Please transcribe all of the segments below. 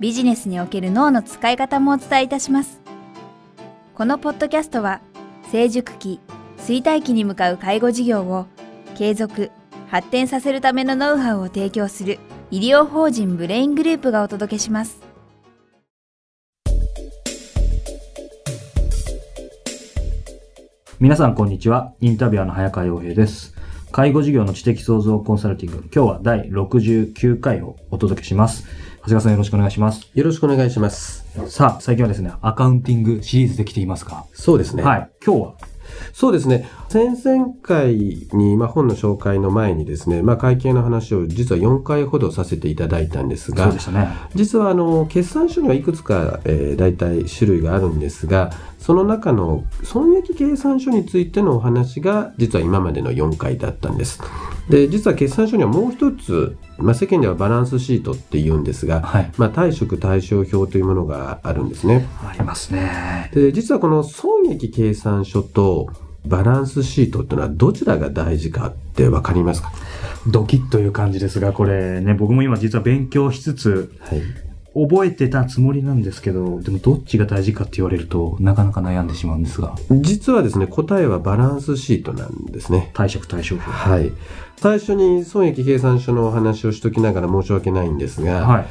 ビジネスにおける脳の使い方もお伝えいたします。このポッドキャストは成熟期、衰退期に向かう介護事業を継続、発展させるためのノウハウを提供する医療法人ブレイングループがお届けします。皆さんこんにちは。インタビュアーの早川洋平です。介護事業の知的創造コンサルティング。今日は第69回をお届けします。長谷川さんよろしくお願いします。よろしくお願いします。さあ、最近はですね、アカウンティングシリーズできていますか？そうですね。はい。今日は？そうですね。先々回に、まあ、本の紹介の前にですね、まあ、会計の話を実は4回ほどさせていただいたんですが、そうでしたね。実はあの、決算書にはいくつか、えー、大体種類があるんですが、その中の損益計算書についてのお話が、実は今までの4回だったんです。で、実は決算書にはもう一つ、まあ、世間ではバランスシートって言うんですが、はい、まあ、貸借対照表というものがあるんですね。ありますね。で、実はこの損益計算書と、バランスシートっていうのはどちらが大事かってわかりますか？ドキッという感じですが、これね、僕も今実は勉強しつつ、はい、覚えてたつもりなんですけど、でもどっちが大事かって言われると、なかなか悩んでしまうんですが。実はですね、答えはバランスシートなんですね。貸借対照表。はい。最初に損益計算書のお話をしときながら申し訳ないんですが、はい。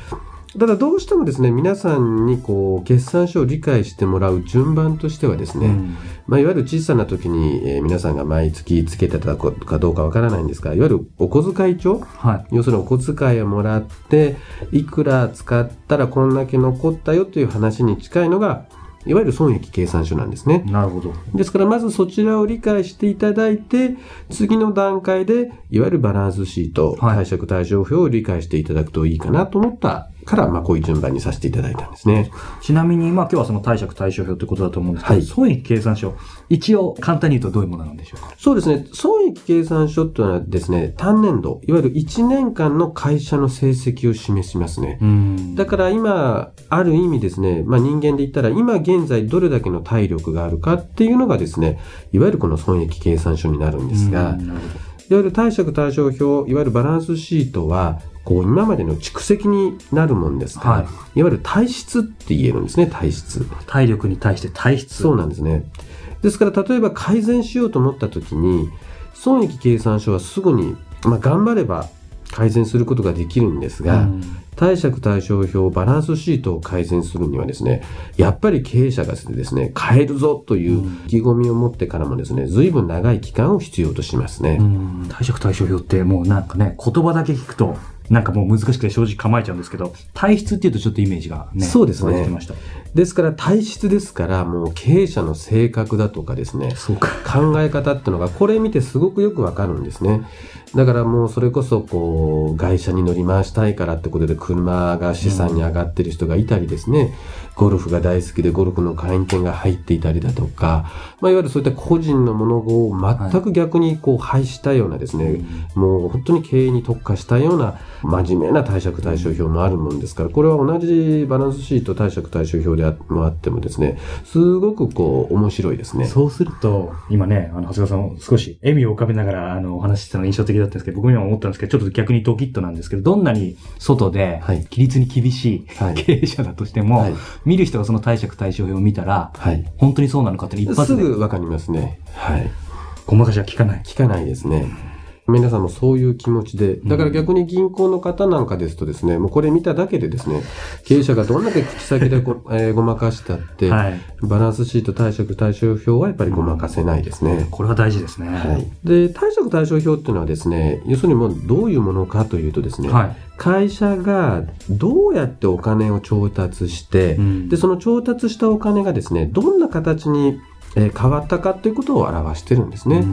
ただどうしてもですね、皆さんにこう、決算書を理解してもらう順番としてはですね、うん、まあ、いわゆる小さな時に、えー、皆さんが毎月つけてたかどうかわからないんですが、いわゆるお小遣い帳、はい、要するにお小遣いをもらって、いくら使ったらこんだけ残ったよという話に近いのが、いわゆる損益計算書なんですね。なるほど。ですから、まずそちらを理解していただいて、次の段階で、いわゆるバランスシート、はい、貸借対照表を理解していただくといいかなと思ったから、まあ、こういう順番にさせていただいたんですね。ちなみに、まあ、今日はその貸借対照表ということだと思うんですけど、はい、損益計算書、一応簡単に言うとどういうものなんでしょうか？そうですね。損益計算書というのはですね、単年度、いわゆる1年間の会社の成績を示しますね。だから今、ある意味ですね、まあ、人間で言ったら、今現在どれだけの体力があるかっていうのがですね、いわゆるこの損益計算書になるんですが、いわゆる貸借対照表、いわゆるバランスシートは、こう今までの蓄積になるもんですから、はい、いわゆる体質って言えるんですね、体質。体力に対して体質。そうなんですね。ですから、例えば改善しようと思った時に、損益計算書はすぐに、まあ、頑張れば改善することができるんですが、うん、貸借対照表、バランスシートを改善するにはですね、やっぱり経営者がですね、変えるぞという意気込みを持ってからもですね、随分長い期間を必要としますね。貸借対照表ってもうなんかね、言葉だけ聞くと、なんかもう難しくて正直構えちゃうんですけど、体質っていうとちょっとイメージがね。そうですね。ですから体質ですから、もう経営者の性格だとかですね、そうか。考え方っていうのが、これ見てすごくよくわかるんですね。だからもうそれこそこう、外車に乗り回したいからってことで車が資産に上がってる人がいたりですね、ゴルフが大好きでゴルフの会員権が入っていたりだとか、まあ、いわゆるそういった個人のものを全く逆にこう廃したようなですね、はい、もう本当に経営に特化したような真面目な貸借対照表もあるもんですから、これは同じバランスシート貸借対照表でもあってもですね、すごくこう面白いですね。そうすると、今ね、あの、長谷川さん少し笑みを浮かべながらあのお話ししたのが印象的だったんですけど、僕には思ったんですけど、ちょっと逆にドキッとなんですけど、どんなに外で規律に厳しい経営者だとしても、はいはい見る人がその貸借対照表を見たら、はい、本当にそうなのかって一発ですぐわかりますね。はい。ごまかしは聞かない。聞かないですね。皆さんもそういう気持ちで、だから逆に銀行の方なんかですとですね、もうこれ見ただけでですね、経営者がどんだけ口先でご, えー、ごまかしたって、はい、バランスシート貸借対照表はやっぱりごまかせないですね。これは大事ですね。はい。で、貸借対照表っていうのはですね、要するにもうどういうものかというとですね、はい、会社がどうやってお金を調達して、うん、で、その調達したお金がですね、どんな形にえー、変わったかということを表してるんですね。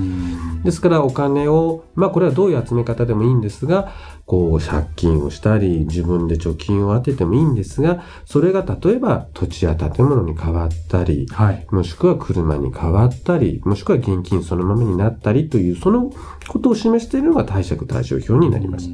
ですからお金を、まあこれはどういう集め方でもいいんですが、こう借金をしたり、自分で貯金を当ててもいいんですが、それが例えば土地や建物に変わったり、はい、もしくは車に変わったり、もしくは現金そのままになったりという、そのことを示しているのが貸借対照表になります。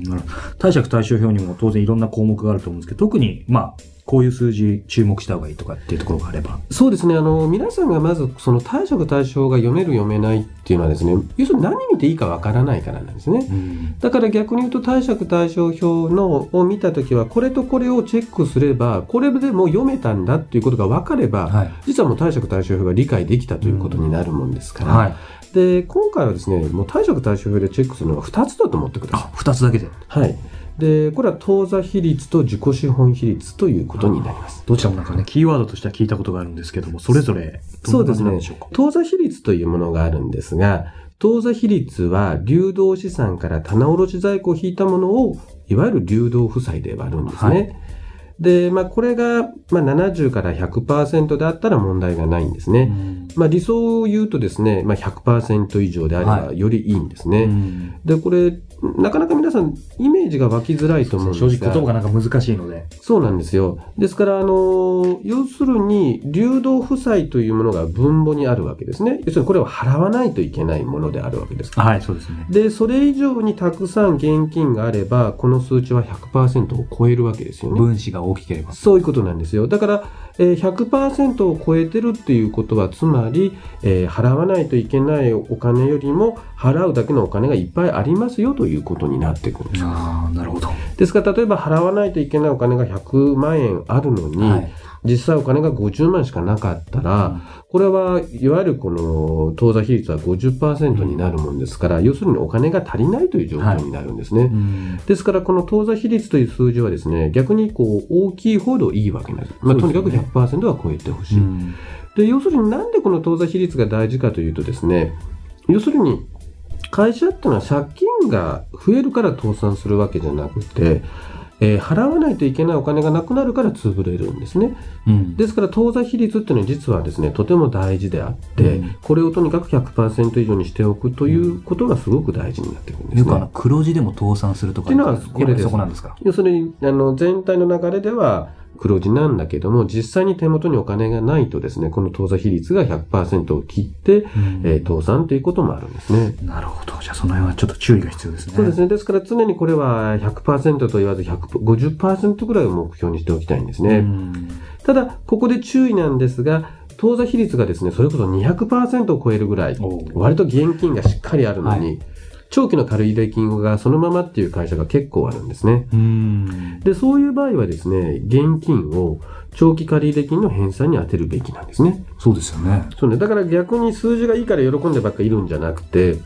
貸借対照表にも当然いろんな項目があると思うんですけど、特に、まあ、こういう数字注目した方がいいとかっていうところがあれば。そうですね。あの、皆さんがまずその貸借対象が読める読めないっていうのはですね、要するに何見ていいかわからないからなんですね。うん、だから逆に言うと貸借対照表のを見たときは、これとこれをチェックすれば、これでも読めたんだっていうことが分かれば、はい、実はもう貸借対照表が理解できたということになるもんですから、うんはいで、今回はですね、もう貸借対照表でチェックするのは2つだと思ってください。あ、2つだけではい。で、これは当座比率と自己資本比率ということになります。どちらもなんかね、キーワードとしては聞いたことがあるんですけども、それぞれそうですね。当座比率というものがあるんですが、当座比率は流動資産から棚卸在庫を引いたものを、いわゆる流動負債で割るんですね。はいで、まあ、これが、まあ、70から100%であったら問題がないんですね。まあ、理想を言うとですね、まあ、100%以上であればよりいいんですね。はい、で、これ、なかなか皆さんイメージが湧きづらいと思うんですが正直言葉がなんか難しいので。そうなんですよ。ですから、あの、要するに、流動負債というものが分母にあるわけですね。要するにこれを払わないといけないものであるわけです。はい、そうですね。で、それ以上にたくさん現金があれば、この数値は100%を超えるわけですよね。分子が大きければ。そういうことなんですよ。だから、えー、100%を超えてるっていうことは、つまり、えー、払わないといけないお金よりも、払うだけのお金がいっぱいありますよということになってくるんです。あなるほど。ですから、例えば払わないといけないお金が100万円あるのに、はい実際お金が50万しかなかったら、これはいわゆるこの当座比率は50%になるもんですから、要するにお金が足りないという状況になるんですね。ですからこの当座比率という数字はですね、逆にこう大きいほどいいわけなんです。まあ、とにかく100%は超えてほしい。で、要するになんでこの当座比率が大事かというとですね、要するに会社っていうのは借金が増えるから倒産するわけじゃなくて、えー、払わないといけないお金がなくなるから潰れるんですね。うん、ですから当座比率っていうのは実はですね、とても大事であって、うん、これをとにかく100%以上にしておくということがすごく大事になってくるんですね。黒字でも倒産するとかっていうのはこれです。そこなんですか？要するに、あの、全体の流れでは、黒字なんだけども、実際に手元にお金がないとですね、この当座比率が100%を切って、うん、えー、倒産ということもあるんですね。なるほど。じゃあその辺はちょっと注意が必要ですね。そうですね。ですから常にこれは100%と言わず150%ぐらいを目標にしておきたいんですね。うん、ただ、ここで注意なんですが、当座比率がですね、それこそ200%を超えるぐらい、割と現金がしっかりあるのに、はい長期の借入金がそのままっていう会社が結構あるんですね。で、そういう場合はですね、現金を長期借入金の返済に充てるべきなんですね。そうですよね。そうね。だから逆に数字がいいから喜んでばっかいるんじゃなくて、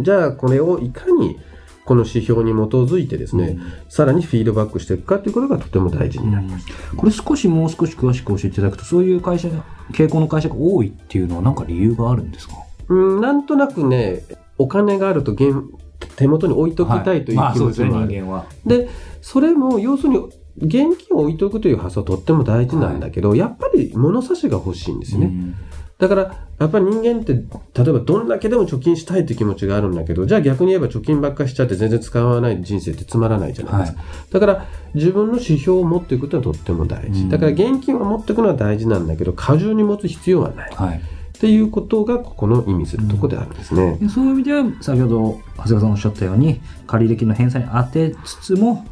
じゃあこれをいかにこの指標に基づいてですね、うん、さらにフィードバックしていくかということがとても大事になります、うん、これ少しもう少し詳しく教えていただくと、そういう会社、傾向の会社が多いっていうのは何か理由があるんですか？うん、なんとなくね、お金があると手元に置いときたいという気持ちもある。はいまあ、で、ね、それも要するに現金を置いとくという発想はとっても大事なんだけど、はい、やっぱり物差しが欲しいんですよね。だから、やっぱり人間って、例えばどんだけでも貯金したいという気持ちがあるんだけど、じゃあ逆に言えば貯金ばっかしちゃって全然使わない人生ってつまらないじゃないですか。はい、だから、自分の指標を持っていくことはとっても大事。だから現金を持っていくのは大事なんだけど、過重に持つ必要はない。はいっていうことがここの意味するところであるんですね、うん、そういう意味では先ほど長谷川さんおっしゃったように借入金の返済に当てつつも、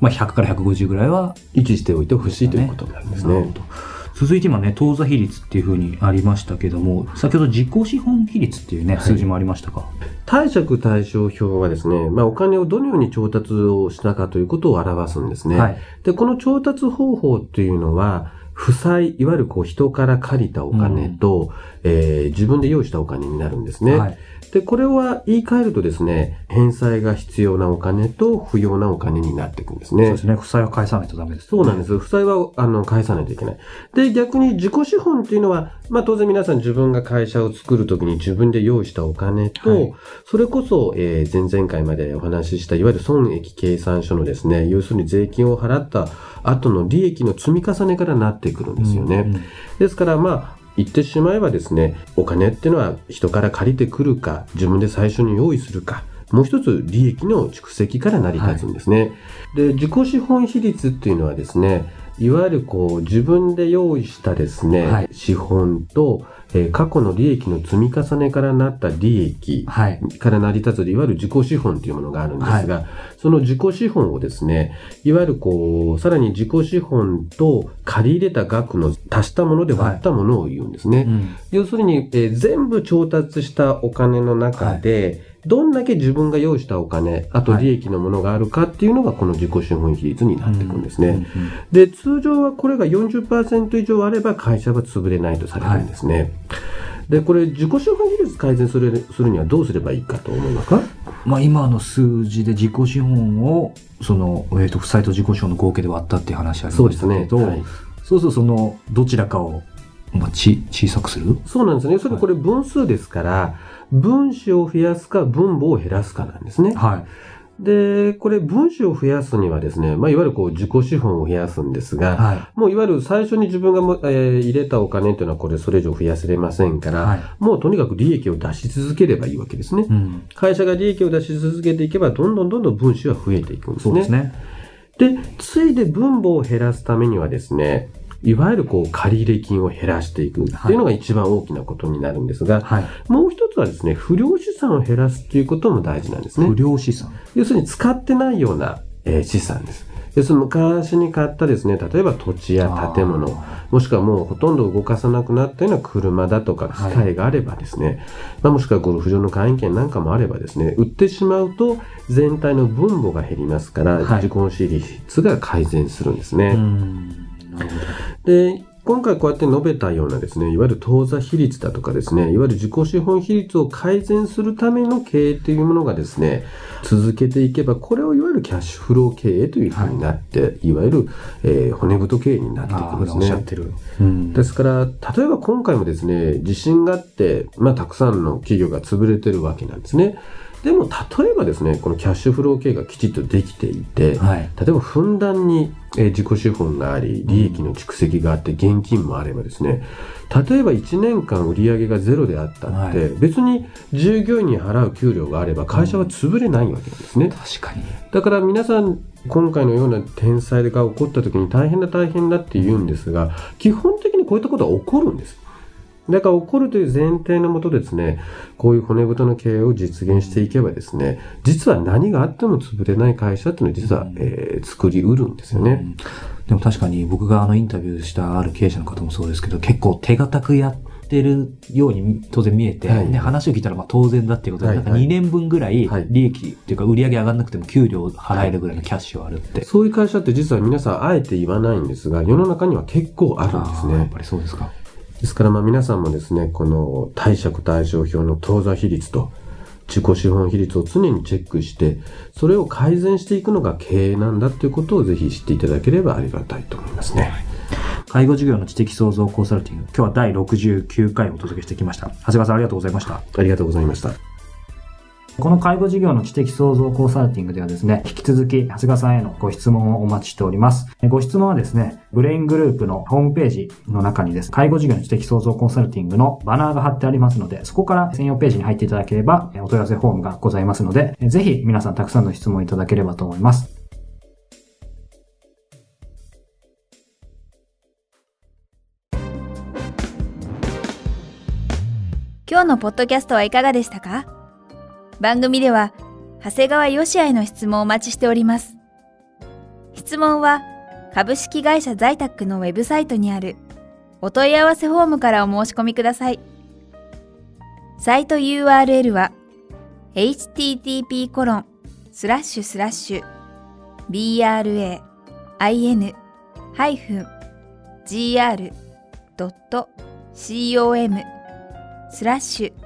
まあ、100から150ぐらいは維持しておいてほしいということになるんですね。続いて今ね、当座比率っていうふうにありましたけども、先ほど自己資本比率っていうね、数字もありましたか？貸借対照表はですね、まあお金をどのように調達をしたかということを表すんですね。はい、で、この調達方法っていうのは、負債、いわゆるこう人から借りたお金と、えー、自分で用意したお金になるんですね。はいで、これは言い換えるとですね、返済が必要なお金と不要なお金になっていくんですね。そうですね。負債は返さないとダメです、ね、そうなんです。負債は、あの、返さないといけない。で、逆に自己資本っていうのは、まあ当然皆さん自分が会社を作るときに自分で用意したお金と、はい、それこそ、えー、前々回までお話しした、いわゆる損益計算書のですね、要するに税金を払った後の利益の積み重ねからなってくるんですよね。うんうん、ですから、まあ、言ってしまえばですね、お金っていうのは人から借りてくるか、自分で最初に用意するか、もう一つ利益の蓄積から成り立つんですね。はい、で、自己資本比率っていうのはですね、いわゆるこう自分で用意したですね、はい、資本と、えー、過去の利益の積み重ねからなった利益から成り立つ、い、わゆる自己資本というものがあるんですが、はい、その自己資本をですね、いわゆるこう、さらに自己資本と借り入れた額の足したもので割ったものを言うんですね。はい。うん、要するに、えー、全部調達したお金の中で、どんだけ自分が用意したお金、あと利益のものがあるかっていうのがこの自己資本比率になっていくんですね。で、通常はこれが40%以上あれば会社は潰れないとされるんですね。はい、で、これ自己資本比率改善するするにはどうすればいいかと思いますか？まあ今の数字で自己資本を、その、えっ、ー、と、負債と自己資本の合計で割ったっていう話ありましたけど、そうですね。はい、そうするとその、どちらかをまあ、ち小さくする？そうなんですね。それこれ分数ですから、分子を増やすか分母を減らすかなんですね。はい。で、これ分子を増やすにはですね、まあ、いわゆるこう自己資本を増やすんですが、はい、もういわゆる最初に自分がも、えー、入れたお金というのはこれそれ以上増やせれませんから、はい、もうとにかく利益を出し続ければいいわけですね。うん、会社が利益を出し続けていけば、どんどんどんどん分子は増えていくんですね。そうですね。で、ついで分母を減らすためにはですね、いわゆるこう借入金を減らしていくっていうのが一番大きなことになるんですが、はい、もう一つはですね、不良資産を減らすっていうことも大事なんですね。不良資産要するに使ってないような、えー、資産です。要するに昔に買ったですね、例えば土地や建物、もしくはもうほとんど動かさなくなったような車だとか機械があればですね、はい、まあ、もしくはゴルフ場の会員権なんかもあればですね、売ってしまうと全体の分母が減りますから、はい、自己資率が改善するんですね。で、今回こうやって述べたようなですね、いわゆる当座比率だとかですね、いわゆる自己資本比率を改善するための経営というものがですね、続けていけば、これをいわゆるキャッシュフロー経営というふうになって、はい、いわゆる、えー、骨太経営になっていくんですね。うん、ですから、例えば今回もですね、地震があって、まあ、たくさんの企業が潰れてるわけなんですね。でも例えばですねこのキャッシュフロー系がきちっとできていて、はい、例えばふんだんに自己資本があり利益の蓄積があって現金もあればですね例えば1年間売上がゼロであったって、はい、別に従業員に払う給料があれば会社は潰れないわけなんですね、うん、確かに。だから皆さん今回のような天災が起こった時に大変だ大変だって言うんですが基本的にこういったことは起こるんですだから起こるという前提のもとですね、こういう骨太の経営を実現していけばですね、実は何があっても潰れない会社っていうのは実は、えー、作りうるんですよね。うん。でも確かに僕があのインタビューしたある経営者の方もそうですけど、結構手堅くやってるように当然見えて、はい、で話を聞いたらまあ当然だっていうことで、はい、なんか2年分ぐらい利益っていうか売り上げ上がんなくても給料払えるぐらいのキャッシュはあるって、はい、そういう会社って実は皆さんあえて言わないんですが、世の中には結構あるんですね。やっぱりそうですか。ですからまあ皆さんもですね、この貸借対照表の当座比率と自己資本比率を常にチェックして、それを改善していくのが経営なんだということをぜひ知っていただければありがたいと思いますね。介護事業の知的創造コンサルティング、今日は第69回お届けしてきました。長谷川さんありがとうございました。ありがとうございました。この介護事業の知的創造コンサルティングではですね、引き続き、長谷川さんへのご質問をお待ちしております。ご質問はですね、ブレイングループのホームページの中にです、介護事業の知的創造コンサルティングのバナーが貼ってありますので、そこから専用ページに入っていただければ、お問い合わせフォームがございますので、ぜひ皆さんたくさんの質問いただければと思います。今日のポッドキャストはいかがでしたか？番組では、長谷川よしあへの質問をお待ちしております。質問は、株式会社在宅のウェブサイトにあるお問い合わせフォームからお申し込みください。サイト URL は http コロンスラッシュスラッシュ brain-gr.com スラッシュ